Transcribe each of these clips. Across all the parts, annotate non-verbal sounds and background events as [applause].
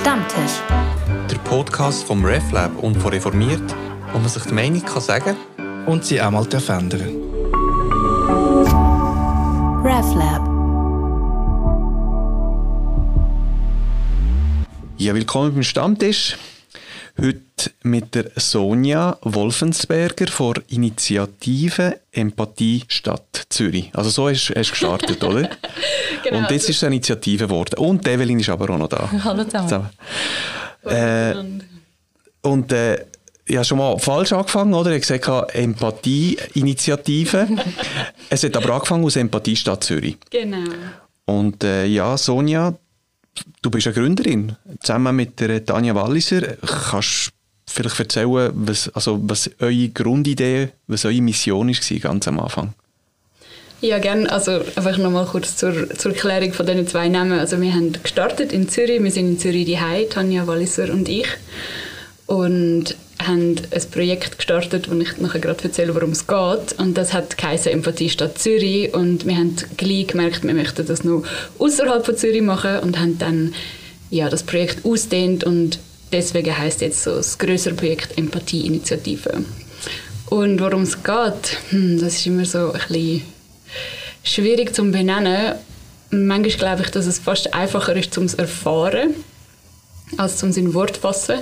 Stammtisch. Der Podcast vom RefLab und von Reformiert, wo man sich die Meinung kann sagen und sie auch mal ändern RefLab. Ja, willkommen beim Stammtisch. Heute mit der Sonja Wolfensberger von Initiative Empathie Stadt Zürich. Also so hast du gestartet, oder? [laughs] genau. Und jetzt ist es eine Initiative geworden. Und Evelyn ist aber auch noch da. [laughs] Hallo zusammen. Äh, und äh, ich habe schon mal falsch angefangen, oder? Ich habe gesagt, Empathie-Initiative. [laughs] es hat aber angefangen aus Empathie Stadt Zürich. Genau. Und äh, ja, Sonja, du bist eine Gründerin. Zusammen mit der Tanja Walliser. Kannst du vielleicht erzählen, was, also, was eure Grundidee, was eure Mission war ganz am Anfang? Ja, gerne. Also einfach nochmal kurz zur, zur Erklärung von diesen zwei Namen. Also wir haben gestartet in Zürich. Wir sind in Zürich die Tanja Walliser und ich. Und haben ein Projekt gestartet, wo ich nachher gerade erzähle, worum es geht. Und das hat geheißen Empathie Stadt Zürich. Und wir haben gleich gemerkt, wir möchten das noch außerhalb von Zürich machen und haben dann ja, das Projekt ausdehnt und deswegen heißt jetzt so das größere Projekt Empathie-Initiative. Und worum es geht, hm, das ist immer so ein bisschen schwierig zu benennen. Manchmal glaube ich, dass es fast einfacher ist, zum erfahren, als zum in Wort fassen.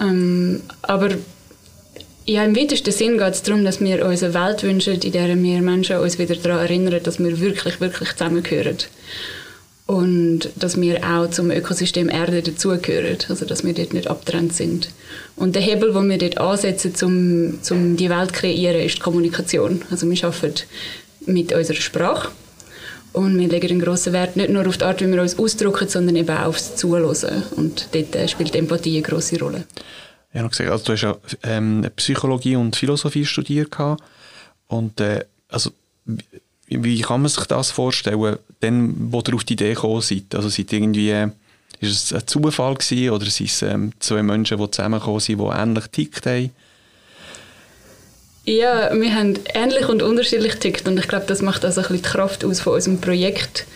Ähm, aber ja, im weitesten Sinn geht es darum, dass wir uns eine Welt wünschen, in der wir Menschen uns wieder daran erinnern, dass wir wirklich, wirklich zusammengehören. Und dass wir auch zum Ökosystem Erde dazugehören, also dass wir dort nicht abgetrennt sind. Und der Hebel, den wir dort ansetzen, um, um die Welt zu kreieren, ist die Kommunikation. Also wir arbeiten mit unserer Sprache und wir legen einen grossen Wert nicht nur auf die Art, wie wir uns ausdrücken, sondern eben auch aufs Zuhören. Und dort äh, spielt Empathie eine grosse Rolle. Ja, noch gesagt, also du hast ja ähm, Psychologie und Philosophie studiert und äh, also wie, wie, kann man sich das vorstellen, dann, wo ihr auf die Idee gekommen seid? Also seid irgendwie, äh, ist es ein Zufall gewesen, oder sind es ähm, zwei Menschen, die zusammengekommen sind, die ähnlich tickt haben? Ja, wir haben ähnlich und unterschiedlich tickt und ich glaube, das macht also ein bisschen die Kraft aus von unserem Projekt.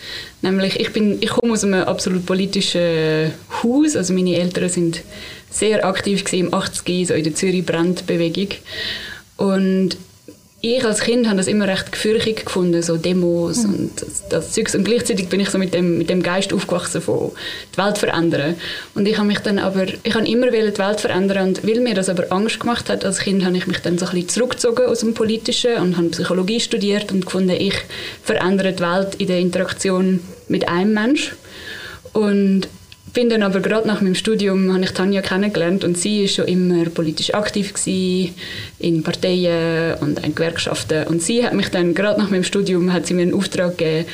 Nämlich, ich, bin, ich komme aus einem absolut politischen Haus, also meine Eltern sind sehr aktiv im 80er, so in der Zürich Brandbewegung und ich als Kind habe das immer recht gefürchtig gefunden, so Demos mhm. und das, das Zeugs. Und gleichzeitig bin ich so mit dem, mit dem Geist aufgewachsen von die Welt verändern. Und ich habe mich dann aber, ich habe immer die Welt verändern und weil mir das aber Angst gemacht hat als Kind, habe ich mich dann so ein bisschen zurückgezogen aus dem Politischen und habe Psychologie studiert und gefunden, ich verändere die Welt in der Interaktion mit einem Mensch. Und bin dann aber gerade nach meinem Studium habe ich Tanja kennengelernt und sie ist schon immer politisch aktiv gewesen, in Parteien und in Gewerkschaften. Und sie hat mich dann gerade nach meinem Studium hat sie mir einen Auftrag gegeben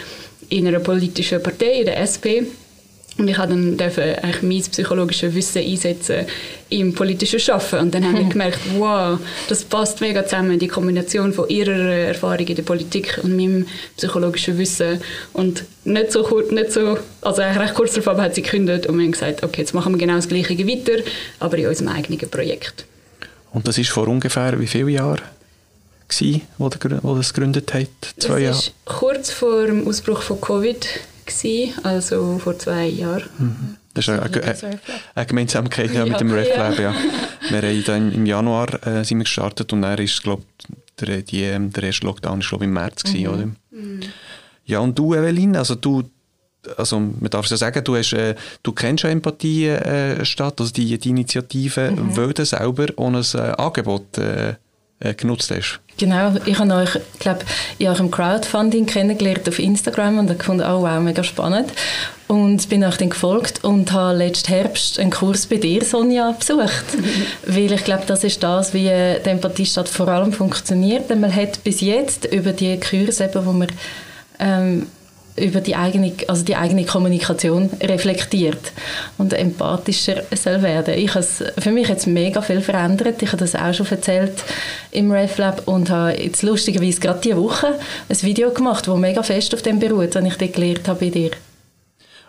in einer politischen Partei in der SP und ich habe dann dürfen eigentlich mein psychologisches Wissen einsetzen im politischen Schaffen. Und dann habe ich [laughs] gemerkt, wow, das passt mega zusammen, die Kombination von ihrer Erfahrung in der Politik und meinem psychologischen Wissen. Und nicht so, nicht so also eigentlich recht kurz darauf hat sie gekündigt und wir haben gesagt, okay, jetzt machen wir genau das Gleiche weiter, aber in unserem eigenen Projekt. Und das ist vor ungefähr wie viele Jahren? Gewesen, wo, der, wo das gegründet hat? Zwei Jahre? kurz vor dem Ausbruch von Covid gewesen, also vor zwei Jahren. Mhm. Das ist eine, eine, eine Gemeinsamkeit ja, mit dem Red Lab. Ja. Wir haben dann im Januar äh, sind wir gestartet und dann ist, glaube der, die, ähm, der erste Lockdown ist, glaube im März gewesen, mhm. oder? Mhm. Ja, und du, Evelyn, also du, also man darf ja sagen, du, hast, äh, du kennst ja Empathie äh, statt, also die, die Initiative, mhm. du selber ohne ein äh, Angebot äh, äh, genutzt hast. Genau, ich habe euch, glaube in eurem Crowdfunding kennengelernt auf Instagram und habe gefunden, oh wow, mega spannend. Und bin euch dann gefolgt und habe letzten Herbst einen Kurs bei dir, Sonja, besucht. [laughs] Weil ich glaube, das ist das, wie die Empathiestadt vor allem funktioniert. Denn man hat bis jetzt über die Kurse, eben, wo man ähm, über die eigene, also die eigene Kommunikation reflektiert und empathischer soll werden. Ich für mich jetzt mega viel verändert. Ich habe das auch schon erzählt im RefLab und habe jetzt lustigerweise gerade diese Woche ein Video gemacht, das mega fest auf dem beruht, was ich dort gelernt habe bei dir.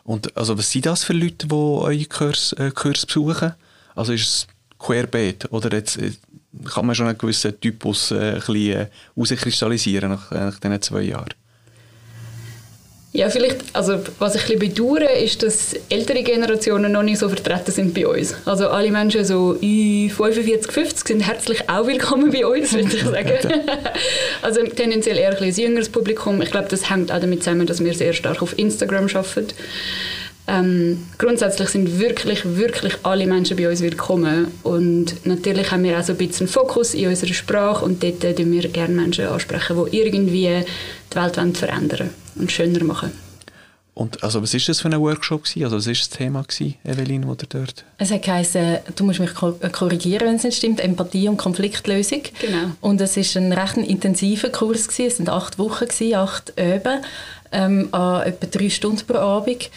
Und also was sind das für Leute, die eure Kurs, äh, Kurs besuchen? Also ist es querbeet oder jetzt äh, kann man schon einen gewissen Typus äh, ein bisschen äh, herauskristallisieren nach, nach diesen zwei Jahren? Ja, vielleicht, also was ich ein bisschen bedauere, ist, dass ältere Generationen noch nicht so vertreten sind bei uns. Also alle Menschen so 45, 50 sind herzlich auch willkommen bei uns, würde ich sagen. [laughs] also tendenziell eher ein, ein jüngeres Publikum. Ich glaube, das hängt auch damit zusammen, dass wir sehr stark auf Instagram arbeiten. Ähm, grundsätzlich sind wirklich, wirklich alle Menschen bei uns willkommen. Und natürlich haben wir auch so ein bisschen Fokus in unserer Sprache und dort äh, wir gerne Menschen ansprechen, die irgendwie die Welt verändern und schöner machen. Und also was war das für ein Workshop? Gewesen? Also was war das Thema, gewesen, Evelyn, oder dort? Es hat geheißen, du musst mich korrigieren, wenn es nicht stimmt, Empathie und Konfliktlösung. Genau. Und es war ein recht intensiver Kurs, gewesen. es waren acht Wochen, gewesen, acht Öben, ähm, an etwa drei Stunden pro Abend.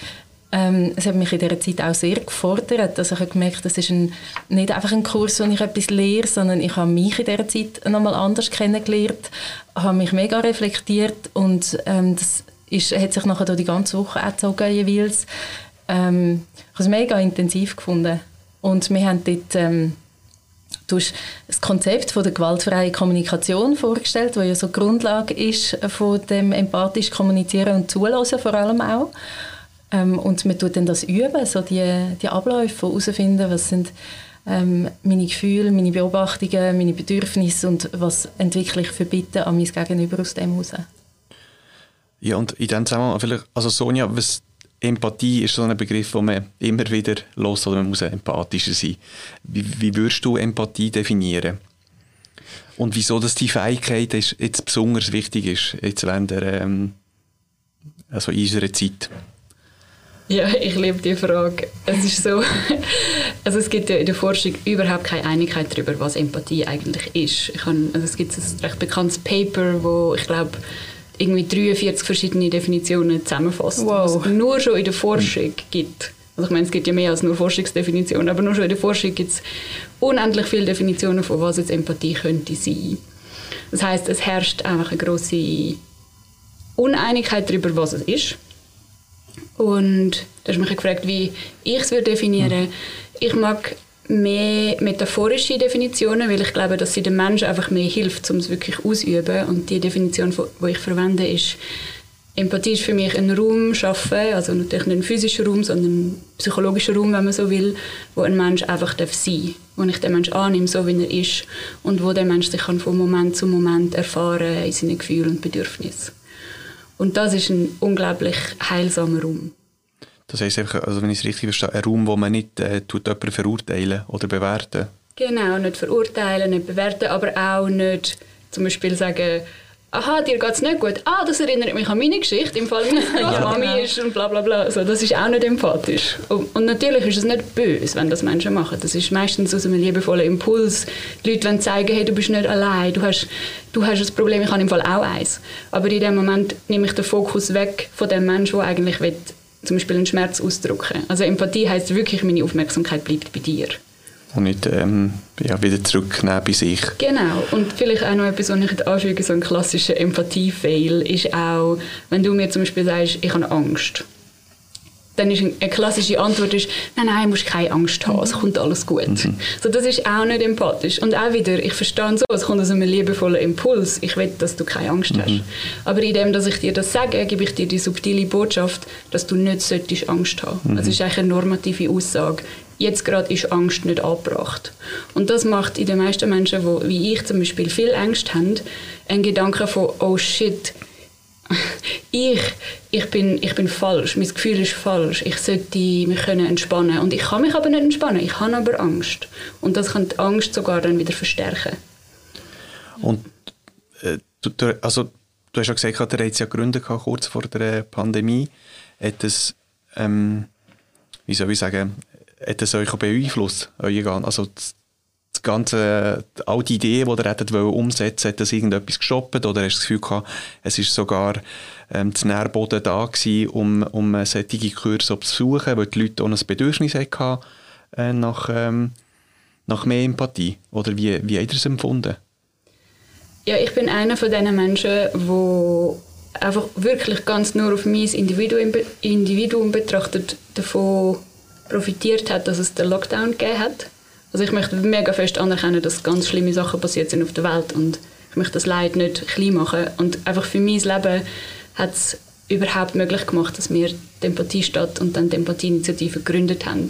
Ähm, es hat mich in dieser Zeit auch sehr gefordert. Also ich habe gemerkt, das ist ein, nicht einfach ein Kurs, wo ich etwas lehre, sondern ich habe mich in dieser Zeit nochmal anders kennengelernt, habe mich mega reflektiert und ähm, das ist, hat sich nachher durch die ganze Woche gezogen jeweils. Ähm, ich habe es mega intensiv gefunden. Und wir haben dort ähm, du hast das Konzept von der gewaltfreien Kommunikation vorgestellt, das ja so die Grundlage ist von dem empathisch kommunizieren und zulassen vor allem auch. Ähm, und man tut dann das üben, so die, die Abläufe herausfinden, was sind ähm, meine Gefühle, meine Beobachtungen, meine Bedürfnisse und was entwickle ich für Bitten an mein Gegenüber aus dem heraus. Ja, und in dem Zusammenhang vielleicht, also Sonja, was Empathie ist so ein Begriff, den man immer wieder los oder man muss empathischer sein. Wie, wie würdest du Empathie definieren? Und wieso dass die Fähigkeit ist, jetzt besonders wichtig ist, jetzt während der, ähm, also in unserer Zeit? Ja, ich liebe die Frage. Es ist so, [laughs] also es gibt ja in der Forschung überhaupt keine Einigkeit darüber, was Empathie eigentlich ist. Ich habe, also es gibt ein recht bekanntes Paper, wo ich glaube irgendwie 43 verschiedene Definitionen zusammenfasst, wow. was es nur schon in der Forschung gibt. Also ich meine, es gibt ja mehr als nur Forschungsdefinitionen, aber nur schon in der Forschung gibt es unendlich viele Definitionen von was jetzt Empathie könnte sein. Das heißt, es herrscht einfach eine große Uneinigkeit darüber, was es ist. Und du hast mich gefragt, wie ich es definieren mhm. Ich mag mehr metaphorische Definitionen, weil ich glaube, dass sie dem Menschen einfach mehr hilft, um es wirklich auszuüben. Und die Definition, die ich verwende, ist, Empathie ist für mich ein Raum schaffen, also natürlich nicht ein physischer Raum, sondern ein psychologischer Raum, wenn man so will, wo ein Mensch einfach sein darf wo ich den Mensch annehme, so wie er ist und wo der Mensch sich kann von Moment zu Moment erfahren in seinen Gefühlen und Bedürfnissen. Und das ist ein unglaublich heilsamer Raum. Das heisst einfach, also wenn ich es richtig verstehe, ein Raum, wo man nicht äh, tut jemanden verurteilen oder bewerten. Genau, nicht verurteilen, nicht bewerten, aber auch nicht zum Beispiel sagen, aha, dir geht es nicht gut. Ah, das erinnert mich an meine Geschichte, im Fall meiner [laughs] ja, Mami genau. ist und bla bla bla. Also, das ist auch nicht empathisch. Und, und, natürlich ist es nicht böse, wenn das Menschen machen. Das ist meistens aus einem liebevollen Impuls. Die Leute wollen zeigen, hey, du bist nicht allein, du hast, du hast ein Problem, ich habe im Fall auch eins. Aber in dem Moment nehme ich den Fokus weg von dem Menschen, der eigentlich will, zum Beispiel einen Schmerz ausdrücken Also Empathie heißt wirklich, meine Aufmerksamkeit bleibt bei dir und nicht ähm, ja, wieder zurücknehmen bei sich. Genau. Und vielleicht auch noch etwas, was ich anfüge, so ein klassischer Empathie-Fail, ist auch, wenn du mir zum Beispiel sagst, ich habe Angst. Dann ist eine klassische Antwort ist, nein, nein, du musst keine Angst haben, es kommt alles gut. Mhm. So, das ist auch nicht empathisch. Und auch wieder, ich verstehe so, es kommt aus einem liebevollen Impuls, ich will, dass du keine Angst mhm. hast. Aber indem, dass ich dir das sage, gebe ich dir die subtile Botschaft, dass du nicht solltest Angst haben. Mhm. Es ist eigentlich eine normative Aussage jetzt gerade ist Angst nicht angebracht. Und das macht in den meisten Menschen, wo, wie ich zum Beispiel, viel Angst haben, einen Gedanken von, oh shit, [laughs] ich, ich, bin, ich bin falsch, mein Gefühl ist falsch, ich sollte mich können entspannen und ich kann mich aber nicht entspannen, ich habe aber Angst. Und das kann die Angst sogar dann wieder verstärken. Und äh, du, also, du hast ja gesagt, der hat ja Gründe gehabt, kurz vor der Pandemie. Hat es, ähm, wie soll ich sagen, hat das euch beeinflusst, euer Also das, das ganze, all die Ideen, die ihr hättet umsetzen hat das irgendetwas gestoppt oder hast du das Gefühl gehabt, es ist sogar ähm, das Nährboden da gewesen, um, um solche Kurse zu besuchen, weil die Leute auch ein Bedürfnis hatten äh, nach, ähm, nach mehr Empathie? Oder wie, wie habt ihr es empfunden? Ja, ich bin einer von diesen Menschen, die einfach wirklich ganz nur auf mein Individuum, Individuum betrachtet davon profitiert hat, dass es den Lockdown gegeben hat. Also ich möchte mega fest anerkennen, dass ganz schlimme Sachen passiert sind auf der Welt und ich möchte das Leid nicht klein machen. Und einfach für mein Leben hat es überhaupt möglich gemacht, dass wir die Empathiestadt und dann die Empathieinitiative gegründet haben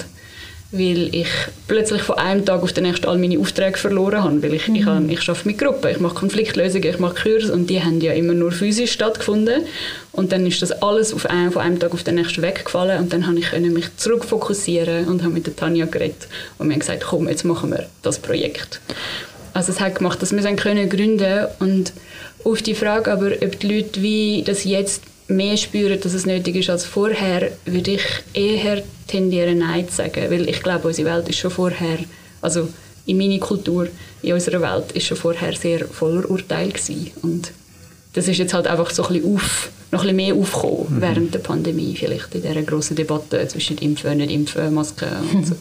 weil ich plötzlich von einem Tag auf den nächsten all meine Aufträge verloren habe, weil ich, mhm. ich, habe, ich arbeite mit Gruppen, ich mache Konfliktlösungen, ich mache Kurse und die haben ja immer nur physisch stattgefunden und dann ist das alles auf einen, von einem Tag auf den nächsten weggefallen und dann habe ich mich zurückfokussieren und habe mit der Tanja geredet und mir gesagt, komm, jetzt machen wir das Projekt. Also es hat gemacht, dass wir es können gründen und auf die Frage aber, ob die Leute wie das jetzt mehr spüren, dass es nötig ist als vorher, würde ich eher tendieren, Nein zu sagen. Weil ich glaube, unsere Welt ist schon vorher, also in meiner Kultur, in unserer Welt, ist schon vorher sehr voller Urteil gewesen. Und das ist jetzt halt einfach so ein bisschen auf, noch ein bisschen mehr aufgekommen mhm. während der Pandemie, vielleicht in dieser grossen Debatte zwischen Impfen, und nicht Impfen, Masken und [laughs] so.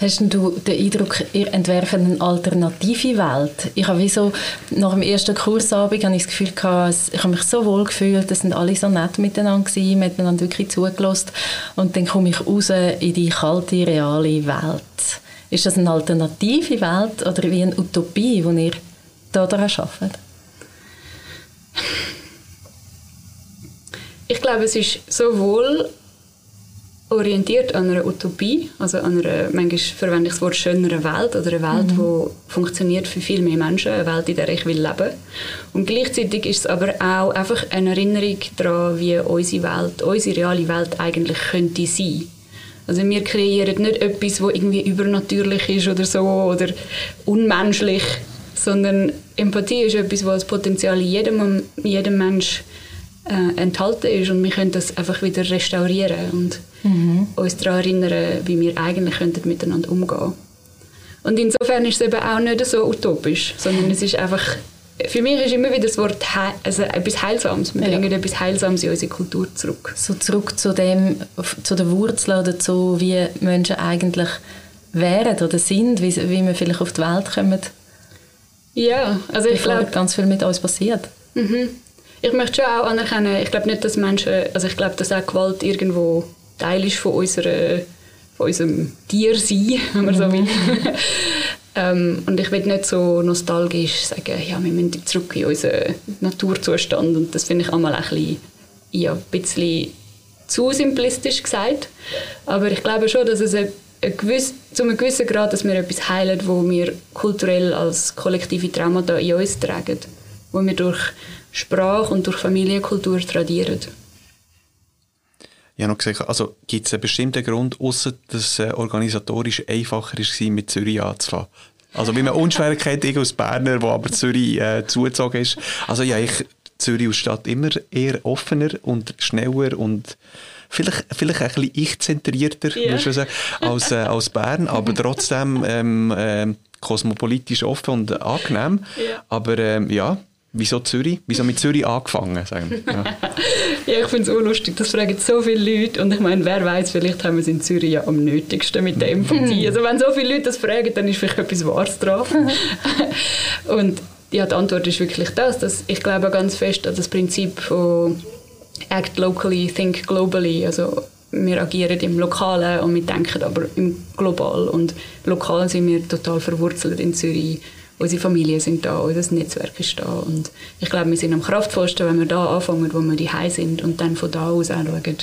Hast du den Eindruck, ihr entwerfen eine alternative Welt? Ich habe wie so, nach dem ersten Kursabend habe ich das Gefühl gehabt, ich habe mich so wohl gefühlt, es sind alle so nett miteinander gewesen, man hat miteinander wirklich zugelassen und dann komme ich raus in die kalte, reale Welt. Ist das eine alternative Welt oder wie eine Utopie, die ihr da daran arbeitet? Ich glaube, es ist sowohl orientiert an einer Utopie, also an einer, manchmal verwende ich das Wort schöneren Welt oder eine Welt, mhm. die funktioniert für viel mehr Menschen, eine Welt, in der ich will leben. Und gleichzeitig ist es aber auch einfach eine Erinnerung daran, wie unsere Welt, unsere reale Welt eigentlich könnte sein. Also wir kreieren nicht etwas, das irgendwie übernatürlich ist oder so oder unmenschlich, sondern Empathie ist etwas, was das Potenzial in jedem, jedem Mensch äh, enthalten ist und wir können das einfach wieder restaurieren und mhm. uns daran erinnern, wie wir eigentlich könnten miteinander umgehen Und insofern ist es eben auch nicht so utopisch, sondern es ist einfach, für mich ist immer wieder das Wort He also etwas Heilsames. Wir ja. bringen etwas Heilsames in unsere Kultur zurück. So zurück zu dem, zu der Wurzel oder zu wie Menschen eigentlich wären oder sind, wie, wie wir vielleicht auf die Welt kommen. Ja, also ich glaube... ganz viel mit uns passiert. Mhm. Ich möchte schon auch anerkennen, ich glaube nicht, dass Menschen, also ich glaube, dass auch Gewalt irgendwo Teil ist von, unserer, von unserem Tiersein, [laughs] wenn man so will. [laughs] ähm, und ich will nicht so nostalgisch sagen, ja, wir müssen zurück in unseren Naturzustand und das finde ich einmal ein bisschen, ja, ein bisschen zu simplistisch gesagt. Aber ich glaube schon, dass es ein, ein gewiss, zu einem gewissen Grad, dass wir etwas heilen, wo wir kulturell als kollektive Traumata in uns tragen, wo wir durch Sprache und durch Familienkultur tradieren. Ich habe noch gesagt, also gibt es einen bestimmten Grund, außer dass es organisatorisch einfacher war, mit Zürich anzufangen? Also wie man unschwer [laughs] kennt, aus Berner, wo aber Zürich äh, zugezogen ist. Also ja, ich Zürich als Stadt immer eher offener und schneller und vielleicht, vielleicht ein bisschen ich-zentrierter yeah. sagen, als, äh, als Bern, aber trotzdem ähm, äh, kosmopolitisch offen und angenehm. Yeah. Aber ähm, ja, Wieso Zürich? Wieso mit Zürich angefangen? Sagen wir. Ja. [laughs] ja, ich finde es unlustig. Das fragen so viele Leute. Und ich meine, wer weiß, vielleicht haben wir es in Zürich ja am nötigsten mit der Empathie. Also wenn so viele Leute das fragen, dann ist vielleicht etwas Wahres drauf. [laughs] und ja, die Antwort ist wirklich das. Dass ich glaube ganz fest an das Prinzip von Act locally, think globally. Also wir agieren im Lokalen und wir denken aber im Global. Und lokal sind wir total verwurzelt in Zürich unsere Familien sind da, unser Netzwerk ist da und ich glaube, wir sind am kraftvollsten, wenn wir da anfangen, wo wir die sind und dann von da aus anschauen,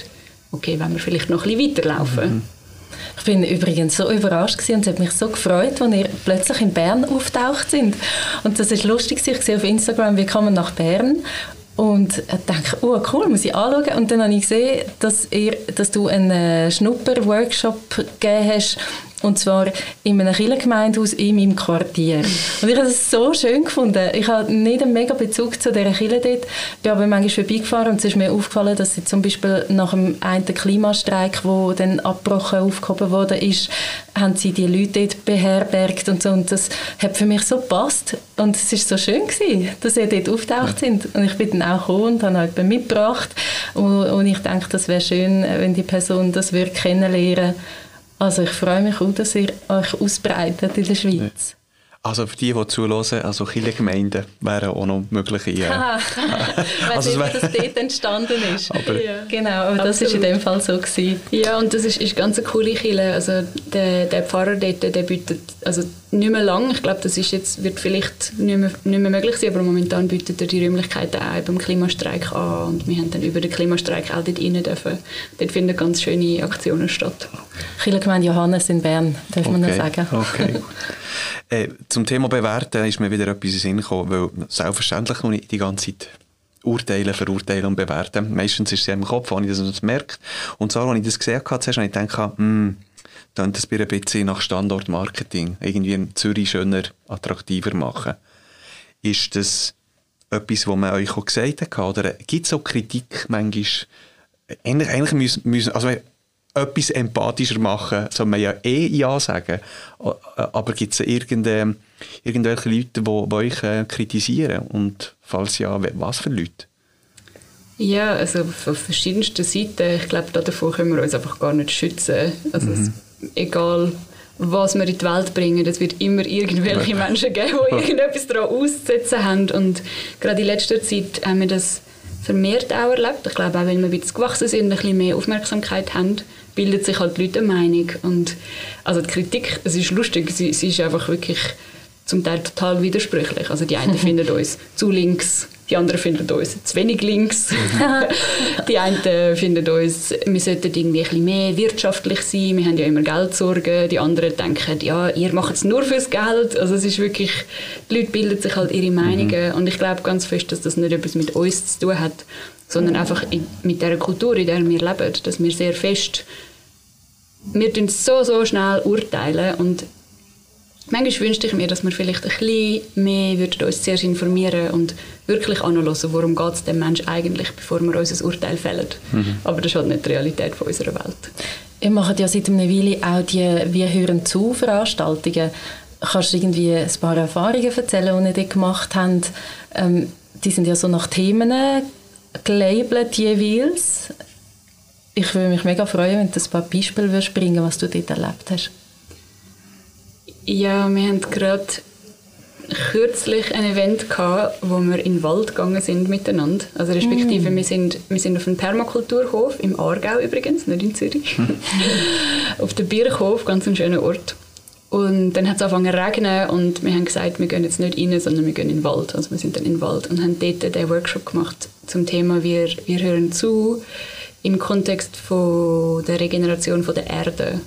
okay, wenn wir vielleicht noch ein bisschen weiterlaufen. Mhm. Ich bin übrigens so überrascht und es hat mich so gefreut, als ihr plötzlich in Bern auftaucht sind. Und das ist lustig, ich sehe auf Instagram, wie kann man nach Bern und ich dachte, oh cool, muss ich anschauen. Und dann habe ich gesehen, dass, ihr, dass du einen Schnupper-Workshop gegeben hast und zwar in einem Kirchengemeindehaus in meinem Quartier. Und ich habe das so schön gefunden. Ich habe nicht einen mega Bezug zu dieser Kirche dort, bin aber manchmal vorbeigefahren und es ist mir aufgefallen, dass sie zum Beispiel nach dem einen Klimastreik, der dann abgebrochen, aufgehoben wurde, ist, haben sie die Leute dort beherbergt und so. Und das hat für mich so gepasst. Und es war so schön gewesen, dass sie dort auftaucht sind. Und ich bin dann auch gekommen und habe halt mitgebracht. Und, und ich denke, das wäre schön, wenn die Person das würde kennenlernen würde also ich freue mich auch, dass ihr euch ausbreitet in der Schweiz. Also für die, die zuhören, also Gemeinden wären auch noch mögliche. Äh, ah, [laughs] [laughs] also es dass dort entstanden ist. Aber ja. Genau, aber das war in dem Fall so. Gewesen. Ja, und das ist, ist ganz eine coole Kirche. Also der, der Pfarrer dort, der bietet, also nicht mehr lang. Ich glaube, das ist jetzt, wird vielleicht nicht mehr, nicht mehr möglich sein, aber momentan bietet er die Räumlichkeiten auch beim Klimastreik an und wir haben dann über den Klimastreik auch dort rein dürfen. Dort finden ganz schöne Aktionen statt. Kirchengemeinde Johannes in Bern, darf man Okay, noch sagen. okay. [laughs] äh, zum Thema Bewerten ist mir wieder etwas in Sinn gekommen, weil selbstverständlich noch nicht die ganze Zeit urteilen, verurteilen und bewerten. Meistens ist es ja im Kopf, wenn ich das merke. Und so, als ich das gesehen habe, zuerst habe ich gedacht, hm, dann das ein bisschen nach Standortmarketing irgendwie in Zürich schöner, attraktiver machen. Ist das etwas, was man euch auch gesagt hat? Oder gibt es auch Kritik manchmal? Eigentlich, eigentlich müssen, müssen also etwas empathischer machen, soll man ja eh Ja sagen. Aber gibt es irgende, irgendwelche Leute, die, euch äh, kritisieren? Und falls ja, was für Leute? Ja, also von verschiedensten Seiten. Ich glaube, davor können wir uns einfach gar nicht schützen. Also es, egal, was wir in die Welt bringen, es wird immer irgendwelche Menschen geben, die irgendetwas daran auszusetzen haben. Und gerade in letzter Zeit haben wir das vermehrt auch erlebt. Ich glaube auch, wenn wir ein bisschen gewachsen sind, ein bisschen mehr Aufmerksamkeit haben, bildet sich halt die Leute eine Meinung. Und also die Kritik, es ist lustig, sie, sie ist einfach wirklich zum Teil total widersprüchlich. Also die einen [laughs] finden uns zu links, die anderen finden uns zu wenig links. [laughs] die einen finden uns, wir sollten irgendwie ein bisschen mehr wirtschaftlich sein, wir haben ja immer Geldsorgen. Die anderen denken, ja, ihr macht es nur fürs Geld. Also es ist wirklich, die Leute bilden sich halt ihre Meinungen und ich glaube ganz fest, dass das nicht etwas mit uns zu tun hat, sondern einfach in, mit der Kultur, in der wir leben, dass wir sehr fest, wir tun so, so schnell urteilen und Manchmal wünschte ich mir, dass wir vielleicht ein bisschen mehr würden uns zuerst informieren und wirklich anschauen, worum geht es dem Menschen eigentlich, bevor wir unser Urteil fällen. Mhm. Aber das ist halt nicht die Realität von unserer Welt. Ihr macht ja seit einer Weile auch die «Wir hören zu» Veranstaltungen. Kannst du irgendwie ein paar Erfahrungen erzählen, die ihr dort gemacht habt? Ähm, die sind ja so nach Themen gelabelt jeweils. Ich würde mich mega freuen, wenn du ein paar Beispiele würdest bringen was du dort erlebt hast. Ja, wir haben gerade kürzlich ein Event gehabt, wo wir in den Wald gegangen sind miteinander. Also respektive mm. wir, sind, wir sind auf einem Permakulturhof im Aargau übrigens, nicht in Zürich. [laughs] auf dem Birchhof, ganz ein schöner Ort. Und dann hat es angefangen zu regnen und wir haben gesagt, wir gehen jetzt nicht rein, sondern wir gehen in den Wald. Also wir sind dann in den Wald und haben dort den Workshop gemacht zum Thema «Wir, wir hören zu» im Kontext von der Regeneration von der Erde.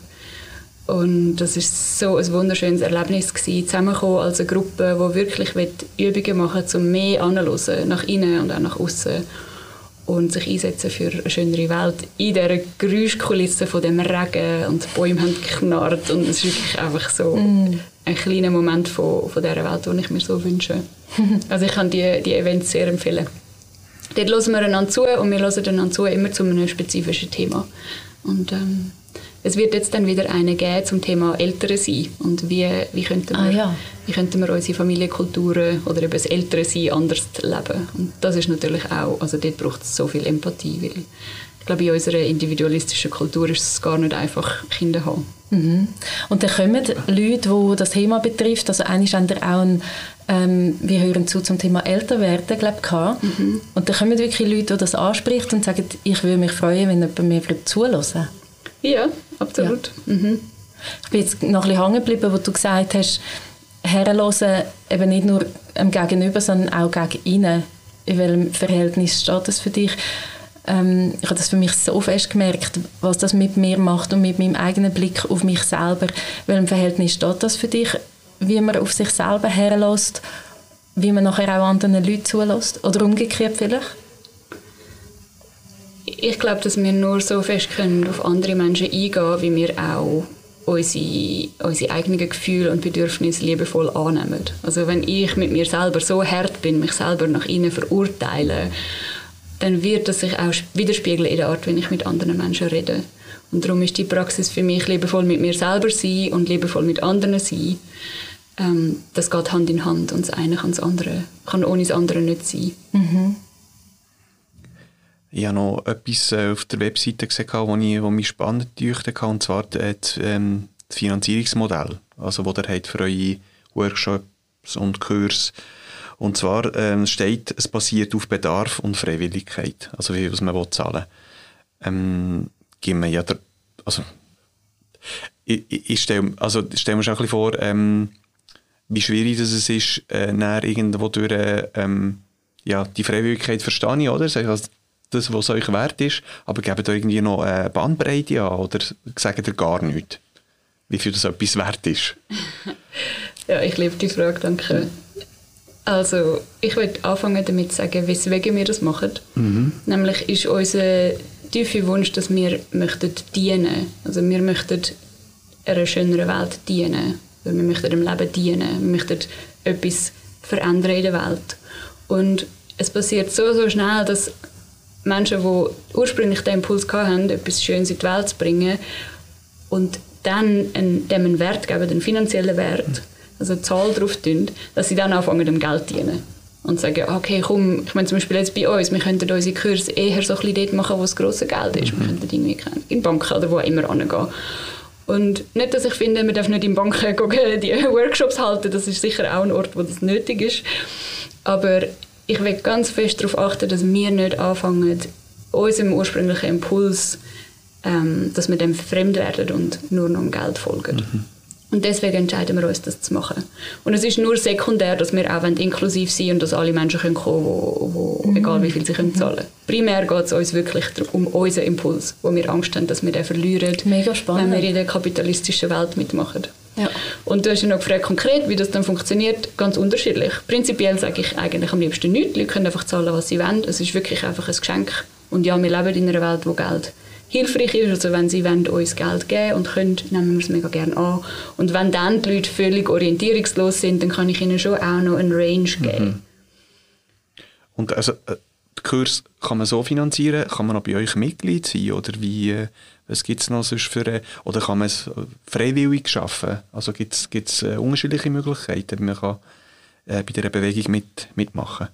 Und das ist so ein wunderschönes Erlebnis gewesen, zusammenkommen als eine Gruppe, die wirklich Übungen machen will, um mehr anzuhören, nach innen und auch nach außen und sich einsetzen für eine schönere Welt in dieser Geräuschkulisse von dem Regen und die Bäume haben geknarrt und es ist wirklich einfach so mm. ein kleiner Moment von, von dieser Welt, den ich mir so wünsche. [laughs] also ich kann die, die Events sehr empfehlen. Dort hören wir einander zu und wir hören einander zu, immer zu einem spezifischen Thema. Und ähm, es wird jetzt dann wieder eine geben zum Thema Ältere sein und wie, wie, könnten wir, Ah, ja. wie könnten wir unsere Familienkulturen oder eben das Ältere Sein anders leben. Und das ist natürlich auch, also dort braucht es so viel Empathie, weil ich glaube, in unserer individualistischen Kultur ist es gar nicht einfach, Kinder zu haben. Mhm. Und dann kommen Leute, die das Thema betrifft, also eigentlich haben wir auch ein, ähm, wir hören zu zum Thema Älterwerden, glaube ich, mhm. und dann kommen wirklich Leute, die das anspricht und sagen, ich würde mich freuen, wenn jemand mir zuhören Ja, absolut. Ja. Mhm. Ich bin jetzt noch ein bisschen hängen geblieben, wo du gesagt hast, herhören eben nicht nur am Gegenüber, sondern auch gegen innen. In welchem Verhältnis steht das für dich? Ähm, ich habe das für mich so fest gemerkt, was das mit mir macht und mit meinem eigenen Blick auf mich selber. In welchem Verhältnis steht das für dich? Wie man auf sich selber herlässt, wie man nachher auch anderen Leuten zulässt? Oder umgekehrt vielleicht? Ich glaube, dass wir nur so fest können auf andere Menschen eingehen, wie wir auch unsere, unsere eigenen Gefühle und Bedürfnisse liebevoll annehmen. Also wenn ich mit mir selber so hart bin, mich selber nach innen verurteile, dann wird das sich auch widerspiegeln in der Art, wie ich mit anderen Menschen rede. Und darum ist die Praxis für mich liebevoll mit mir selber sein und liebevoll mit anderen sein. Ähm, das geht Hand in Hand und das eine kann das andere, kann ohne das andere nicht sein. Mhm. Ich habe noch etwas äh, auf der Webseite gesehen, was ich, was mich spannend deuchte, und zwar das, ähm, das Finanzierungsmodell, also wo ihr habt für eure Workshops und Kurse. Und zwar ähm, steht, es basiert auf Bedarf und Freiwilligkeit, also wie viel man will zahlen ähm, geben wir ja der, also ich, ich stelle also stell mir schon ein bisschen vor, ähm, wie schwierig das es ist, äh, irgendwo durch ähm, ja, die Freiwilligkeit verstehe ich, oder? Also das, was euch wert ist, aber gebt da irgendwie noch eine Bandbreite an oder sagt ihr gar nichts, wie viel das etwas wert ist? [laughs] ja, ich liebe die Frage, danke. Also, ich würde anfangen damit zu sagen, weswegen wir das machen. Mhm. Nämlich ist unser tiefer Wunsch, dass wir möchten dienen. Also wir möchten einer schöneren Welt dienen. Wir möchten dem Leben dienen. Wir möchten etwas verändern in der Welt. Und es passiert so, so schnell, dass Menschen, die ursprünglich den Impuls hatten, etwas Schönes in die Welt zu bringen und dann einen, dem einen Wert geben, einen finanziellen Wert, also eine Zahl drauf tun, dass sie dann anfangen, dem Geld zu dienen. Und sagen, okay, komm, ich meine zum Beispiel jetzt bei uns, wir könnten unsere Kurse eher so ein bisschen dort machen, wo das grosse Geld ist. Mhm. Wir könnten irgendwie in Banken oder wo immer hingehen. Und nicht, dass ich finde, man darf nicht in Banken die [laughs] Workshops halten, das ist sicher auch ein Ort, wo das nötig ist. Aber ich will ganz fest darauf achten, dass wir nicht anfangen, unserem ursprünglichen Impuls, ähm, dass wir dem fremd werden und nur noch Geld folgen. Mhm. Und deswegen entscheiden wir uns, das zu machen. Und es ist nur sekundär, dass wir auch inklusiv sein und dass alle Menschen können kommen können, wo, wo, mhm. egal wie viel sie können zahlen können. Primär geht es uns wirklich um unseren Impuls, wo wir Angst haben, dass wir den verlieren, Mega spannend. wenn wir in der kapitalistischen Welt mitmachen. Ja. Und du hast ja noch gefragt, konkret, wie das dann funktioniert, ganz unterschiedlich. Prinzipiell sage ich eigentlich am liebsten nichts. Die Leute können einfach zahlen, was sie wollen. Es ist wirklich einfach ein Geschenk. Und ja, wir leben in einer Welt, wo Geld hilfreich ist. Also wenn sie wollen, uns Geld geben und können, nehmen wir es mega gerne an. Und wenn dann die Leute völlig orientierungslos sind, dann kann ich ihnen schon auch noch einen Range geben. Mhm. Und also, äh, den Kurs kann man so finanzieren, kann man auch bei euch Mitglied sein oder wie, äh, was gibt es noch sonst für, äh, oder kann man es freiwillig schaffen? Also gibt es äh, unterschiedliche Möglichkeiten, wie man kann, äh, bei dieser Bewegung mit, mitmachen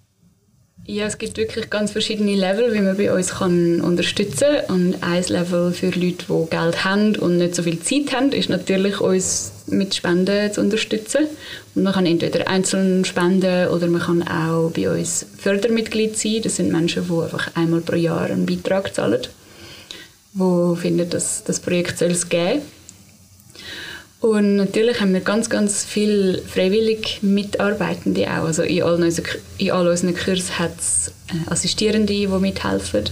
ja, es gibt wirklich ganz verschiedene Level, wie man bei uns kann unterstützen kann. Und ein Level für Leute, die Geld haben und nicht so viel Zeit haben, ist natürlich, uns mit Spenden zu unterstützen. Und man kann entweder einzeln spenden oder man kann auch bei uns Fördermitglied sein. Das sind Menschen, die einfach einmal pro Jahr einen Beitrag zahlen, die finden, dass das Projekt soll es geben. Und natürlich haben wir ganz, ganz viele freiwillig Mitarbeitende auch. Also in all unseren, in all unseren Kursen hat es äh, Assistierende, die mithelfen.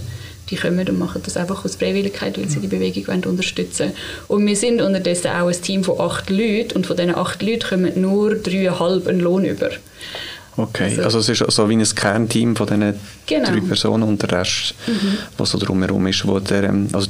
Die kommen und machen das einfach aus Freiwilligkeit, weil sie die Bewegung wollen unterstützen Und wir sind unterdessen auch ein Team von acht Leuten und von diesen acht Leuten kommen nur dreieinhalb einen Lohn über. Okay, also, also, es ist so wie ein Kernteam von diesen genau. drei Personen und der Rest, mhm. was so drumherum ist, wo der, ähm, also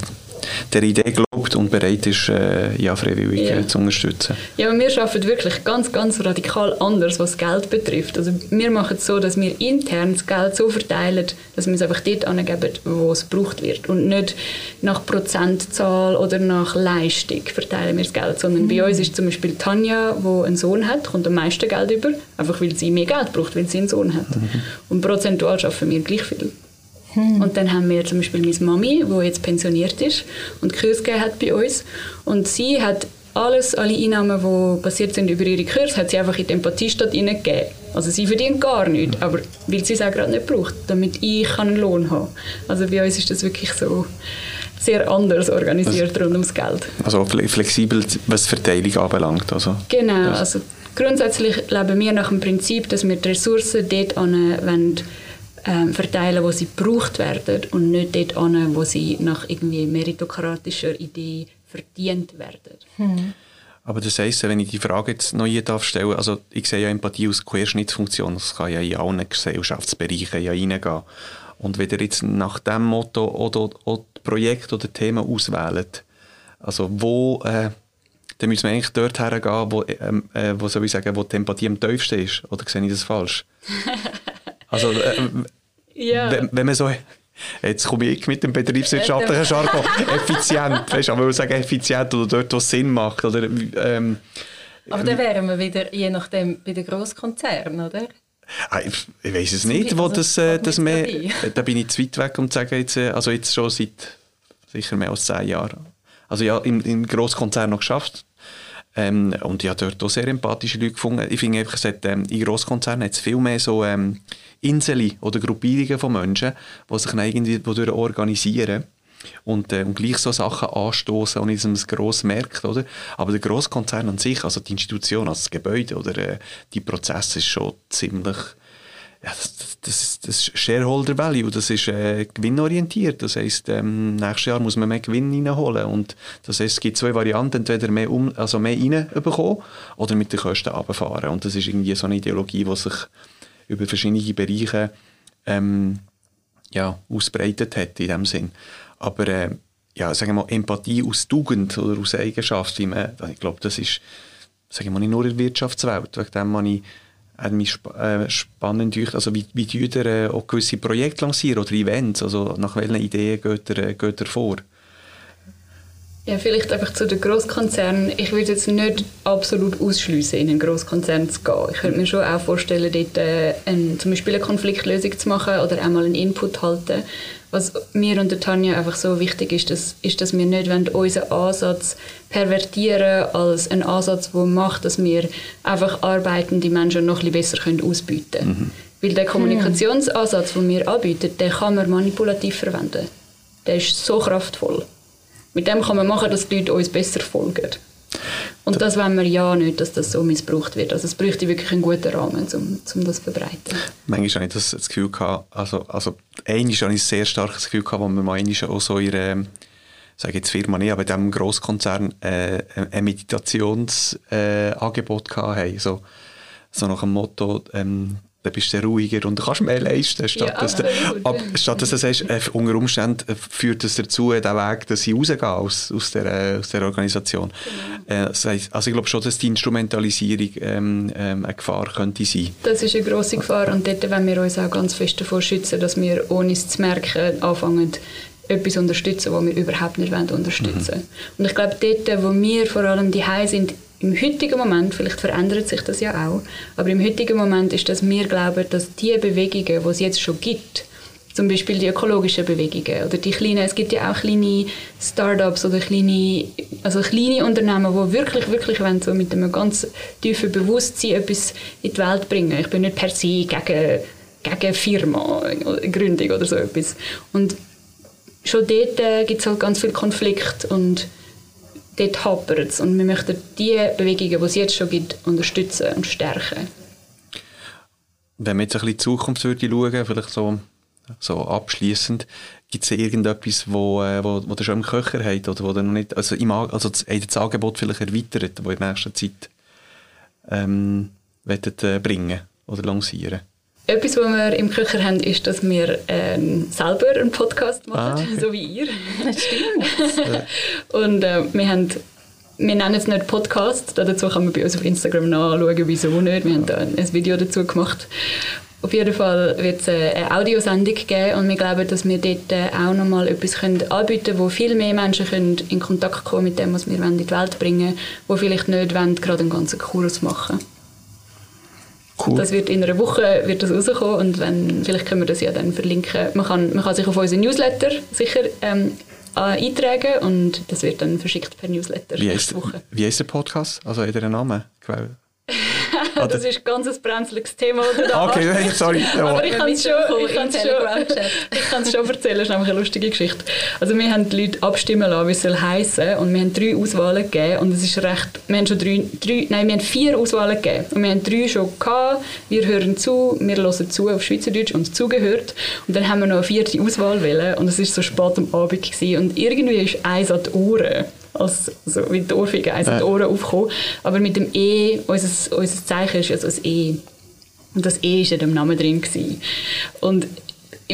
der Idee glaubt und bereit ist, äh, ja, freiwillig ja. zu unterstützen. Ja, und wir arbeiten wirklich ganz, ganz radikal anders, was Geld betrifft. Also wir machen es so, dass wir intern das Geld so verteilen, dass wir es einfach dort angeben, wo es gebraucht wird und nicht nach Prozentzahl oder nach Leistung verteilen wir das Geld, sondern mhm. bei uns ist zum Beispiel Tanja, die einen Sohn hat, kommt am meisten Geld über, einfach weil sie mehr Geld braucht, weil sie einen Sohn hat. Mhm. Und prozentual schaffen wir gleich viel. Hm. Und dann haben wir zum Beispiel meine Mami, die jetzt pensioniert ist und Kurs hat bei uns. Und sie hat alles, alle Einnahmen, die passiert sind über ihre Kurs, hat sie einfach in die Empathiestadt hineingegeben. Also sie verdient gar nichts, aber weil sie es auch gerade nicht braucht, damit ich einen Lohn haben kann. Also bei uns ist das wirklich so sehr anders organisiert also, rund ums Geld. Also flexibel, was die Verteilung anbelangt. Also, genau, also grundsätzlich leben wir nach dem Prinzip, dass wir die Ressourcen dort an ähm, verteilen, wo sie gebraucht werden und nicht dort an, wo sie nach irgendwie meritokratischer Idee verdient werden. Hm. Aber das heisst, wenn ich die Frage jetzt noch hier darf stellen, also ich sehe ja Empathie als Querschnittsfunktion, das kann ja in allen Gesellschaftsbereichen ja reingehen. Und wenn ihr jetzt nach dem Motto oder, oder Projekt oder Thema auswählt, also wo, äh, dann müssen wir eigentlich dort hergehen, wo, ähm, äh, wo, soll ich sagen, wo die Empathie am tiefsten ist. Oder sehe ich das falsch? [laughs] Also, äh, ja. wenn, wenn, man so, jetzt komme ich mit dem betriebswirtschaftlichen Jargon, effizient, weißt du, aber sagen effizient oder dort, wo es Sinn macht, oder, ähm, aber dann wären wir wieder, je nachdem, bei den Grosskonzernen, oder? Ah, ich, ich weiß es nicht, wo das, äh, das mehr, da bin ich zu weit weg, um zu sagen, jetzt, äh, also jetzt schon seit sicher mehr als zehn Jahren. Also ja, im, im Grosskonzern noch geschafft, ähm, und ich habe dort auch sehr empathische Leute gefunden. Ich finde einfach, es hat, ähm, in Grosskonzernen hat es viel mehr so ähm, Inseln oder Gruppierungen von Menschen, die sich dann irgendwie organisieren. und, äh, und gleich so Sachen anstoßen und in es gross merkt, oder? Aber der Grosskonzern an sich, also die Institution, also das Gebäude oder äh, die Prozesse ist schon ziemlich ja, das, das, das ist Shareholder Value, das ist äh, gewinnorientiert. Das heisst, ähm, nächstes Jahr muss man mehr Gewinn reinholen. Und das heisst, es gibt zwei Varianten, entweder mehr, um, also mehr reinbekommen oder mit den Kosten runterfahren. Und das ist irgendwie so eine Ideologie, die sich über verschiedene Bereiche ähm, ja, ausbreitet hat in dem Sinn. Aber äh, ja, sagen wir mal, Empathie aus Tugend oder aus Eigenschaft, wie man, ich glaube, das ist sagen wir mal, nicht nur in der Wirtschaftswelt. Wegen dem habe ich hat mich sp äh, spannend also wie, wie tut ihr äh, auch gewisse Projekte lancieren oder Events, also nach welchen Ideen geht ihr, äh, geht ihr vor? Ja, vielleicht einfach zu den Grosskonzernen. Ich würde jetzt nicht absolut ausschließen, in einen Grosskonzern zu gehen. Ich könnte mir schon auch vorstellen, dort äh, ein, zum Beispiel eine Konfliktlösung zu machen oder einmal einen Input halten. Was mir und der Tanja einfach so wichtig ist, das, ist, dass wir nicht unseren Ansatz pervertieren als einen Ansatz, der macht, dass wir einfach arbeitende Menschen noch ein bisschen besser ausbieten können. Mhm. Weil der Kommunikationsansatz, den wir anbieten, den kann man manipulativ verwenden. Der ist so kraftvoll. Mit dem kann man machen, dass die Leute uns besser folgen. Und das wollen wir ja nicht, dass das so missbraucht wird. Also es bräuchte wirklich einen guten Rahmen, um, um das zu verbreiten. Manchmal habe ich das, das Gefühl gehabt, also, also einmal habe ich ein sehr starkes Gefühl gehabt, wo wir mal auch so ihre, sage jetzt Firma nicht, aber in diesem Grosskonzern äh, ein Meditationsangebot äh, hatten. So, so nach dem Motto, ähm, dann bist du ruhiger und kannst mehr leisten. Statt, ja, dass, absolut, ab, statt dass du sagst, äh, unter Umständen äh, führt es dazu, den Weg, dass ich rausgehe aus, aus, der, äh, aus der Organisation. Genau. Äh, das heisst, also ich glaube schon, dass die Instrumentalisierung ähm, ähm, eine Gefahr könnte sein. Das ist eine grosse Gefahr und dort wollen wir uns auch ganz fest davor schützen, dass wir, ohne es zu merken, anfangen, etwas unterstützen, was wir überhaupt nicht unterstützen wollen. Mhm. Und ich glaube, dort, wo wir vor allem die sind, im heutigen Moment, vielleicht verändert sich das ja auch, aber im heutigen Moment ist, dass wir glauben, dass die Bewegungen, die es jetzt schon gibt, zum Beispiel die ökologischen Bewegungen oder die kleinen, es gibt ja auch kleine Startups oder kleine, also kleine Unternehmen, die wirklich, wirklich wollen, so mit einem ganz tiefen Bewusstsein etwas in die Welt bringen. Ich bin nicht per se gegen, gegen Firma, Gründung oder so etwas. Und schon dort äh, gibt es halt ganz viel Konflikt und dort hapert es. Und wir möchten die Bewegungen, die es jetzt schon gibt, unterstützen und stärken. Wenn man jetzt ein bisschen in die Zukunft würde schauen, vielleicht so, so abschließend, gibt es irgendetwas, wo, äh, wo, wo ihr schon im Köcher habt oder wo ihr noch nicht, also, im, also das, Angebot vielleicht erweitert, das ihr in der nächsten Zeit ähm, wollt, äh, bringen oder lancieren? Etwas, was wir im Köcher haben, ist, dass wir ähm, selber einen Podcast machen, ah, okay. [laughs] so wie ihr. Das stimmt. [laughs] und äh, wir haben wir nennen es nicht Podcast, dazu kann man bei uns auf Instagram nachschauen, wieso nicht. Wir haben da ein Video dazu gemacht. Auf jeden Fall wird es eine Audiosendung geben und wir glauben, dass wir dort äh, auch nochmal etwas können anbieten können, wo viel mehr Menschen können in Kontakt kommen mit dem, was wir in die Welt bringen wollen, die vielleicht nicht wollen, gerade einen ganzen Kurs machen wollen. Cool. Das wird in einer Woche wird das rauskommen und wenn, vielleicht können wir das ja dann verlinken. Man kann, man kann sich auf unseren Newsletter sicher ähm, eintragen und das wird dann verschickt per Newsletter. Wie heißt, wie heißt der Podcast? Also hat er einen Namen? [laughs] das ist ganz ein brenzliges Thema, das du da Okay, sorry. Aber ich kann es schon, ich kann's schon, [laughs] schon erzählen, das ist nämlich eine lustige Geschichte. Also wir haben die Leute abstimmen lassen, wie es soll heissen und wir haben drei Auswahlen gegeben und es ist recht, wir haben schon drei, drei, nein, wir haben vier Auswahlen gegeben. Und wir haben drei schon gehabt, wir hören zu, wir hören zu auf Schweizerdeutsch und zugehört. Und dann haben wir noch eine vierte Auswahl wählen und es ist so spät am Abend gewesen. Und irgendwie ist eins an die Ohren als so wie die Ohrfeige ja. die Ohren aufgekommen. Aber mit dem E, unser, unser Zeichen ist also das E. Und das E war in dem Namen drin. Gewesen. Und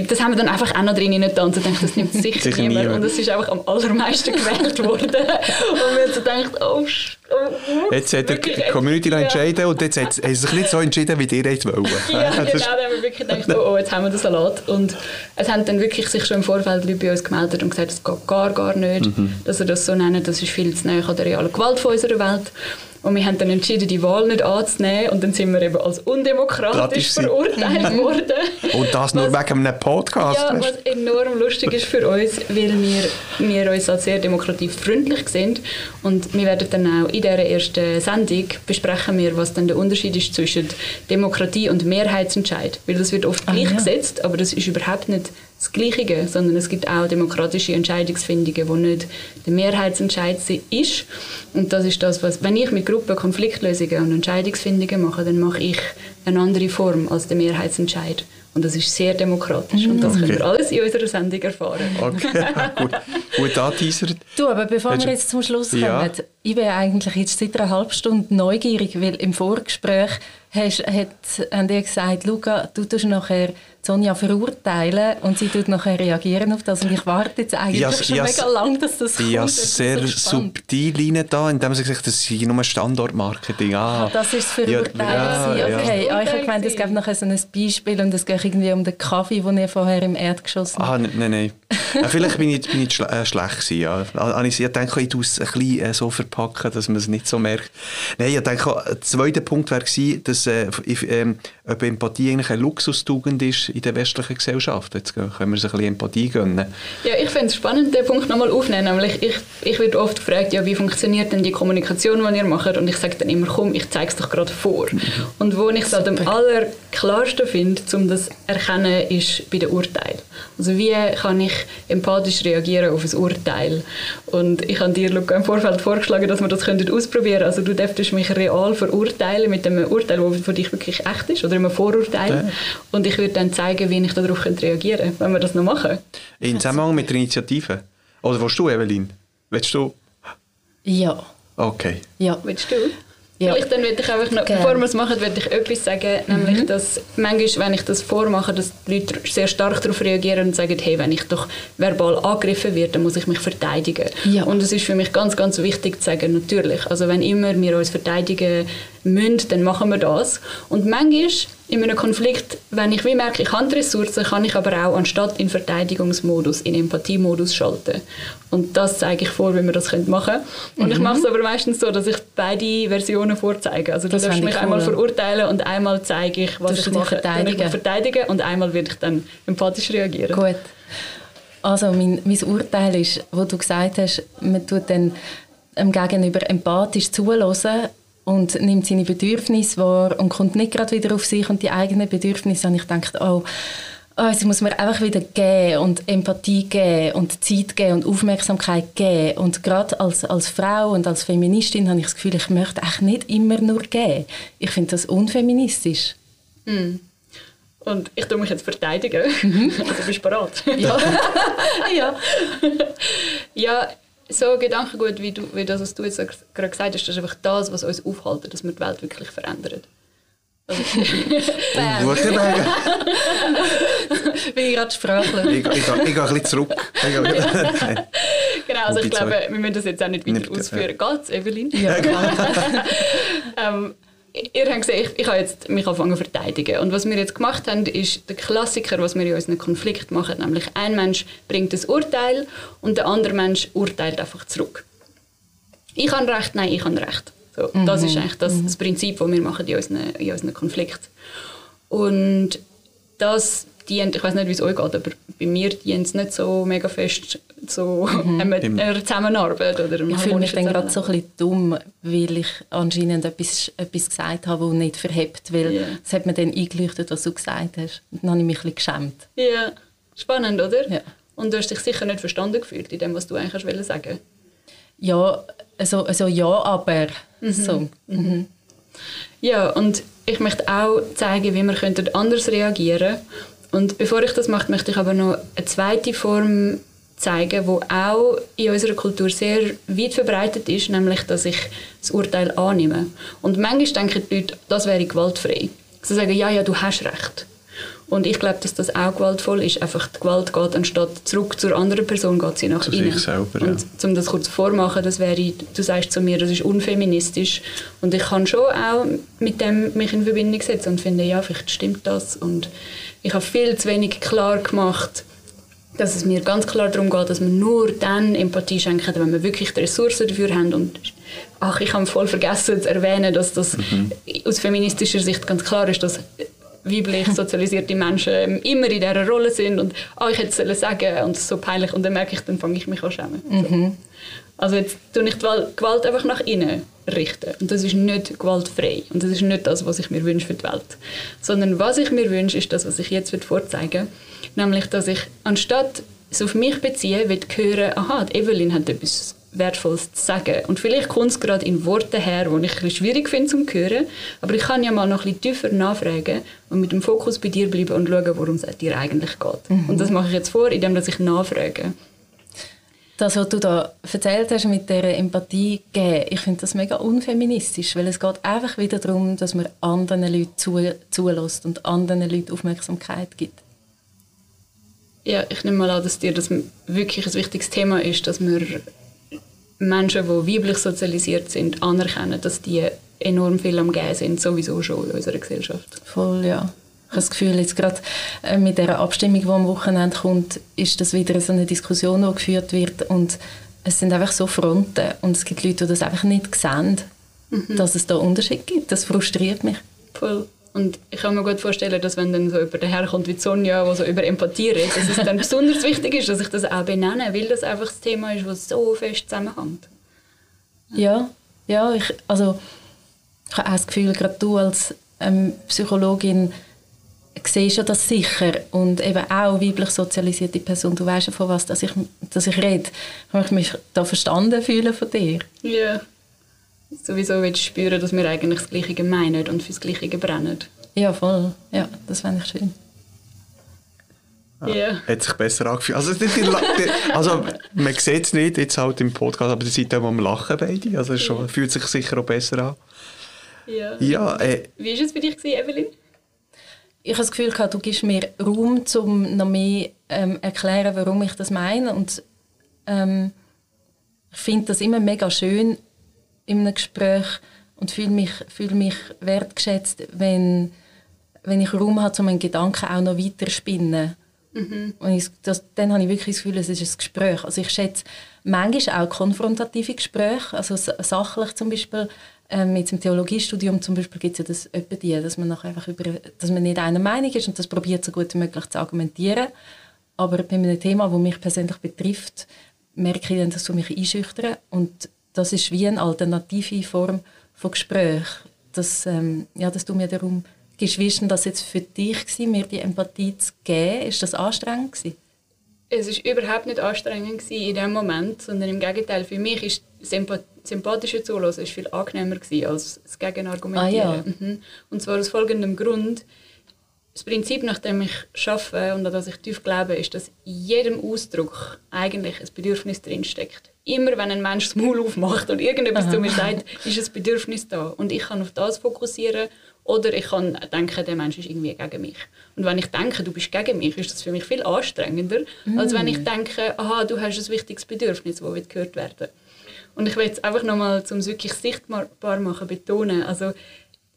das haben wir dann einfach auch noch drin getanzt und dachte, das nimmt sicher, sicher niemand. niemand. Und das ist einfach am allermeisten gewählt worden. und wir haben so gedacht, oh, oh Jetzt hat die Community ja. entschieden und jetzt hat sie sich nicht so entschieden, wie ihr wollt. [laughs] ja, genau, dann haben wir wirklich gedacht, oh, oh, jetzt haben wir den Salat. Und es haben dann wirklich sich schon im Vorfeld Leute bei uns gemeldet und gesagt, das geht gar, gar nicht, mhm. dass sie das so nennen, das ist viel zu nahe an der realen Gewalt von unserer Welt. Und wir haben dann entschieden, die Wahl nicht anzunehmen. Und dann sind wir eben als undemokratisch verurteilt mhm. worden. Und das nur was, wegen einem Podcast? Ja, was enorm lustig ist für uns, weil wir, wir uns als sehr demokratiefreundlich sind. Und wir werden dann auch in dieser ersten Sendung besprechen wir, was dann der Unterschied ist zwischen Demokratie und Mehrheitsentscheid. Weil das wird oft ah, gleichgesetzt, ja. aber das ist überhaupt nicht das Gleiche, sondern es gibt auch demokratische Entscheidungsfindungen, wo nicht der Mehrheitsentscheid ist. Und das ist das, was, wenn ich mit Gruppen Konfliktlösungen und Entscheidungsfindungen mache, dann mache ich eine andere Form als der Mehrheitsentscheid. Und das ist sehr demokratisch. Und das okay. können wir alles in unserer Sendung erfahren. Okay, [laughs] gut. Gut anteasert. Du, aber bevor wir jetzt zum Schluss kommen, ja. ich bin eigentlich jetzt seit einer halben Stunde neugierig, weil im Vorgespräch hast, hat, haben die gesagt, Luca, du tust nachher Sonja verurteilen und sie tut nachher reagieren auf das. Und ich warte jetzt eigentlich ja, schon ja, mega lang, dass das kommt. Ja, sehr so subtil rein da, indem sie gesagt das sei nur Standortmarketing. Ah, ah, das ist das Verurteilen. Ja, ja, okay. Ja. Ah, ich habe gemeint, es gäbe nachher so ein Beispiel und es geht irgendwie um den Kaffee, den ihr vorher im Erdgeschoss Ah, nein, nein. Ja, vielleicht bin ich, bin ich schl äh, schlecht gewesen, ja. Also ich denke, ich tue es ein bisschen äh, so verpacken, dass man es nicht so merkt. Nein, ich denke, der zweite Punkt wäre gewesen, dass äh, ich, ähm, ob Empathie eigentlich eine Luxustugend ist in der westlichen Gesellschaft. Jetzt können wir uns ein bisschen Empathie gönnen. Ja, ich finde es spannend, den Punkt nochmal aufnehmen. Nämlich ich, ich werde oft gefragt, ja, wie funktioniert denn die Kommunikation, die ihr macht? Und ich sage dann immer, komm, ich zeige es doch gerade vor. Und wo ich es halt am allerklarsten finde, um das zu erkennen, ist bei den Urteilen. Also wie kann ich empathisch reagieren auf ein Urteil? Und ich habe dir Luca, im Vorfeld vorgeschlagen, dass wir das ausprobieren könnten. Also du dürftest mich real verurteilen mit einem Urteil, das für dich wirklich echt ist oder einem Vorurteil. Ja. Und ich würde dann zeigen, wie ich darauf reagieren könnte, wenn wir das noch machen. In Zusammenhang mit der Initiative? Oder willst du, Evelyn? Willst du? Ja. Okay. Ja. Willst du? Ja. Vielleicht dann würde ich einfach noch, bevor wir es machen, würde ich etwas sagen, mhm. nämlich, dass manchmal, wenn ich das vormache, dass die Leute sehr stark darauf reagieren und sagen, hey, wenn ich doch verbal angegriffen werde, dann muss ich mich verteidigen. Ja. Und es ist für mich ganz, ganz wichtig zu sagen, natürlich, also wenn immer wir uns verteidigen müssen, dann machen wir das. Und manchmal in einem Konflikt, wenn ich wie merke, ich habe Ressourcen, kann ich aber auch anstatt in Verteidigungsmodus, in Empathiemodus schalten. Und das zeige ich vor, wie wir das machen können. Und mhm. ich mache es aber meistens so, dass ich beide Versionen vorzeige. Also das du darfst mich cool. einmal verurteilen und einmal zeige ich, was ich mache, verteidigen. Ich verteidigen und einmal werde ich dann empathisch reagieren. Gut. Also mein, mein Urteil ist, wo du gesagt hast, man tut dann dem Gegenüber empathisch zuhören und nimmt seine Bedürfnisse wahr und kommt nicht gerade wieder auf sich und die eigenen Bedürfnisse. Und ich denke, oh, oh, sie muss mir einfach wieder geben und Empathie geben und Zeit geben und Aufmerksamkeit geben. Und gerade als, als Frau und als Feministin habe ich das Gefühl, ich möchte eigentlich nicht immer nur geben. Ich finde das unfeministisch. Mm. Und ich tue mich jetzt verteidigen. Mhm. [laughs] Also bist du bereit? Ja. [laughs] ja. [laughs] ja, so Gedankengut, wie, du, wie das, was du jetzt gerade gesagt hast, das ist einfach das, was uns aufhält, dass wir die Welt wirklich verändern. Also, [laughs] Gute Wege. [laughs] Bin ich gerade sprachlos. Ich, ich, ich, gehe ein bisschen zurück. [laughs] genau, also ich glaube, wir müssen das jetzt auch nicht weiter ausführen. Geht's, Evelyn? Ja, ähm, ihr habt gesehen, ich, ich habe jetzt mich angefangen zu verteidigen. Und was wir jetzt gemacht haben, ist der Klassiker, was wir in unseren Konflikt machen. Nämlich ein Mensch bringt ein Urteil und der andere Mensch urteilt einfach zurück. Ich habe Recht, nein, ich habe Recht. So, mhm. Das ist eigentlich das, das Prinzip, das wir machen in unseren, in unseren Konflikt. Und das dient, ich weiß nicht, wie es euch geht, aber bei mir dient es nicht so mega fest so mhm. einer Zusammenarbeit oder Ich fühle mich dann gerade so ein bisschen dumm, weil ich anscheinend etwas, etwas gesagt habe, das nicht verhebt, weil yeah. es hat mir dann eingeleuchtet, was du gesagt hast. Und dann habe ich mich ein bisschen geschämt. Ja, spannend, oder? Ja. Und du hast dich sicher nicht verstanden gefühlt in dem, was du eigentlich sagen sagen Ja, also, also ja, aber mhm. so. Mhm. Ja, und ich möchte auch zeigen, wie wir anders reagieren könnten und bevor ich das mache, möchte ich aber noch eine zweite Form zeigen, die auch in unserer Kultur sehr weit verbreitet ist, nämlich, dass ich das Urteil annehme. Und manchmal denken die Leute, das wäre gewaltfrei. Sie sagen, ja, ja, du hast recht. Und ich glaube, dass das auch gewaltvoll ist. Einfach die Gewalt geht anstatt zurück zur anderen Person, geht sie nach zu innen. Selber, und um das kurz vormachen, das wäre, du sagst zu mir, das ist unfeministisch. Und ich kann schon auch mit dem mich in Verbindung setzen und finde, ja, vielleicht stimmt das. Und ich habe viel zu wenig klar gemacht, dass es mir ganz klar darum geht, dass wir nur dann Empathie schenken, wenn wir wirklich die Ressourcen dafür haben. Und ach, ich habe voll vergessen zu erwähnen, dass das mhm. aus feministischer Sicht ganz klar ist, dass weiblich sozialisierte Menschen immer in dieser Rolle sind und oh, ich hätte es sagen und es ist so peinlich und dann merke ich, dann fange ich mich an schämen. Mhm. Also jetzt tue ich die Gewalt einfach nach innen richten und das ist nicht gewaltfrei und das ist nicht das, was ich mir wünsche für die Welt. Sondern was ich mir wünsche, ist das, was ich jetzt vorzeigen nämlich, dass ich anstatt es auf mich beziehe, will hören, aha, Evelyn hat etwas Wertvolles zu sagen. Und vielleicht kommt es gerade in Worten her, die ich ein schwierig finde zu hören, aber ich kann ja mal noch ein bisschen tiefer nachfragen und mit dem Fokus bei dir bleiben und schauen, worum es dir eigentlich geht. Mhm. Und das mache ich jetzt vor, indem ich nachfrage. Das, was du da erzählt hast mit dieser Empathie geben, ich finde das mega unfeministisch, weil es geht einfach wieder darum, dass man anderen Leuten zu, zulässt und anderen Leuten Aufmerksamkeit gibt. Ja, ich nehme mal an, dass dir das wirklich ein wichtiges Thema ist, dass wir Menschen, die weiblich sozialisiert sind, anerkennen, dass die enorm viel am Gehen sind, sowieso schon in unserer Gesellschaft. Voll, ja. Ich habe das Gefühl, jetzt gerade äh, mit der Abstimmung, die am Wochenende kommt, ist das wieder so eine Diskussion, die geführt wird und es sind einfach so Fronten und es gibt Leute, die das einfach nicht sehen, mhm. dass es da Unterschiede gibt. Das frustriert mich. Voll. Und ich kann mir gut vorstellen, dass wenn dann so jemand daherkommt wie Sonja, der so über Empathie redet, dass es dann [laughs] besonders wichtig ist, dass ich das auch benenne, weil das einfach das Thema ist, das so fest zusammenhängt. Ja, ja, ich, also ich habe auch das Gefühl, gerade du als ähm, Psychologin siehst ja das sicher und eben auch weiblich sozialisierte Person, du weißt ja von was, dass ich, dass ich rede. Kann ich mich da verstanden fühlen von dir? Ja sowieso willst spüren, dass wir eigentlich das Gleiche meinen und fürs Gleiche brennen. Ja, voll. Ja, das fände ich schön. Ja. Yeah. Hat sich besser angefühlt. Also, die, also man sieht es nicht jetzt halt im Podcast, aber die Seite, wo wir lachen beide. Also es schon, fühlt sich sicher auch besser an. Ja. ja äh, Wie war es bei dich, Evelyn? Ich habe das Gefühl, du gibst mir Raum, um noch mehr ähm, erklären, warum ich das meine. Und ähm, ich finde das immer mega schön, in einem Gespräch und fühle mich, fühle mich wertgeschätzt, wenn, wenn ich Raum habe, um einen Gedanken auch noch weiter zu spinnen. Mhm. Und ich, das, dann habe ich wirklich das Gefühl, es ist ein Gespräch. Also ich schätze manchmal auch konfrontative Gespräche, also sachlich zum Beispiel. Ähm, mit dem Theologiestudium zum Beispiel gibt es ja das etwa die, dass man einfach über, dass man nicht einer Meinung ist und das probiert so gut wie möglich zu argumentieren. Aber bei einem Thema, das mich persönlich betrifft, merke ich dann, dass du mich einschüchtern und das ist wie eine alternative Form von Gespräch. Das, ähm, ja, dass du mir darum gibst, wie war das jetzt für dich, gewesen, mir die Empathie zu geben? Ist das anstrengend gewesen? Es war überhaupt nicht anstrengend in dem Moment, sondern im Gegenteil. Für mich ist das sympathische Zuhören viel angenehmer als das Gegenargumentieren. Ah, ja. Mhm. Und zwar aus folgendem Grund. Das Prinzip, nach dem ich arbeite und an das ich tief glaube, ist, dass in jedem Ausdruck eigentlich ein Bedürfnis drinsteckt immer wenn ein Mensch das Maul aufmacht und irgendetwas Aha. zu mir sagt, ist ein Bedürfnis da. Und ich kann auf das fokussieren oder ich kann denken, der Mensch ist irgendwie gegen mich. Und wenn ich denke, du bist gegen mich, ist das für mich viel anstrengender, mm. als wenn ich denke, aha, du hast ein wichtiges Bedürfnis, das gehört werden Und ich will jetzt einfach nochmal, um es wirklich sichtbar machen, betonen, also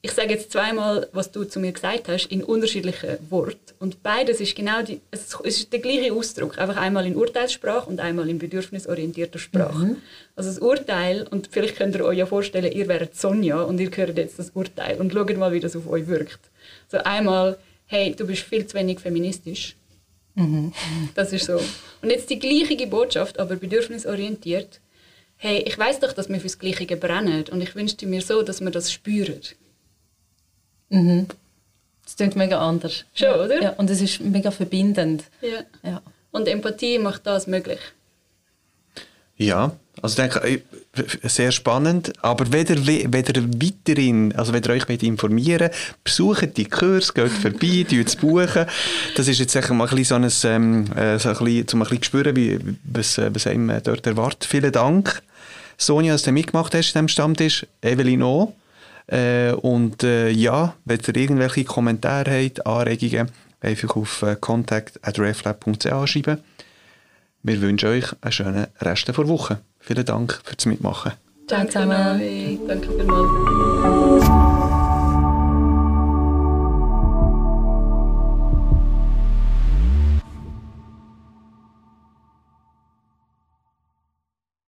ich sage jetzt zweimal, was du zu mir gesagt hast, in unterschiedlichen Worten. Und beides ist genau die, es ist der gleiche Ausdruck, einfach einmal in Urteilssprache und einmal in bedürfnisorientierter Sprache. Mhm. Also das Urteil, und vielleicht könnt ihr euch ja vorstellen, ihr wäret Sonja und ihr hört jetzt das Urteil und schaut mal, wie das auf euch wirkt. So einmal, hey, du bist viel zu wenig feministisch. Mhm. Das ist so. Und jetzt die gleiche Botschaft, aber bedürfnisorientiert. Hey, ich weiß doch, dass wir fürs Gleiche brennen und ich wünschte mir so, dass wir das spüren. Mhm. Das klingt mega anders. Schon, oder? Ja, und es ist mega verbindend. Ja. ja. Und Empathie macht das möglich. Ja, also ich denke, äh, sehr spannend. Aber wenn ihr, wenn ihr weiterhin, also wenn ihr euch informieren wollt, besucht die Kurs, geht vorbei, [laughs] es buchen. Das ist jetzt mal ein bisschen so ein, ähm, äh, so ein bisschen, um ein bisschen zu spüren, wie, was, äh, was einem dort erwartet. Vielen Dank, Sonja, dass du mitgemacht hast in diesem Stammtisch. Evelyn auch. Äh, und äh, ja, wenn ihr irgendwelche Kommentare habt, Anregungen, einfach auf äh, contact.reflab.ch schreiben. Wir wünschen euch einen schönen Rest der Woche. Vielen Dank fürs Mitmachen. Danke, Danke Danke vielmals.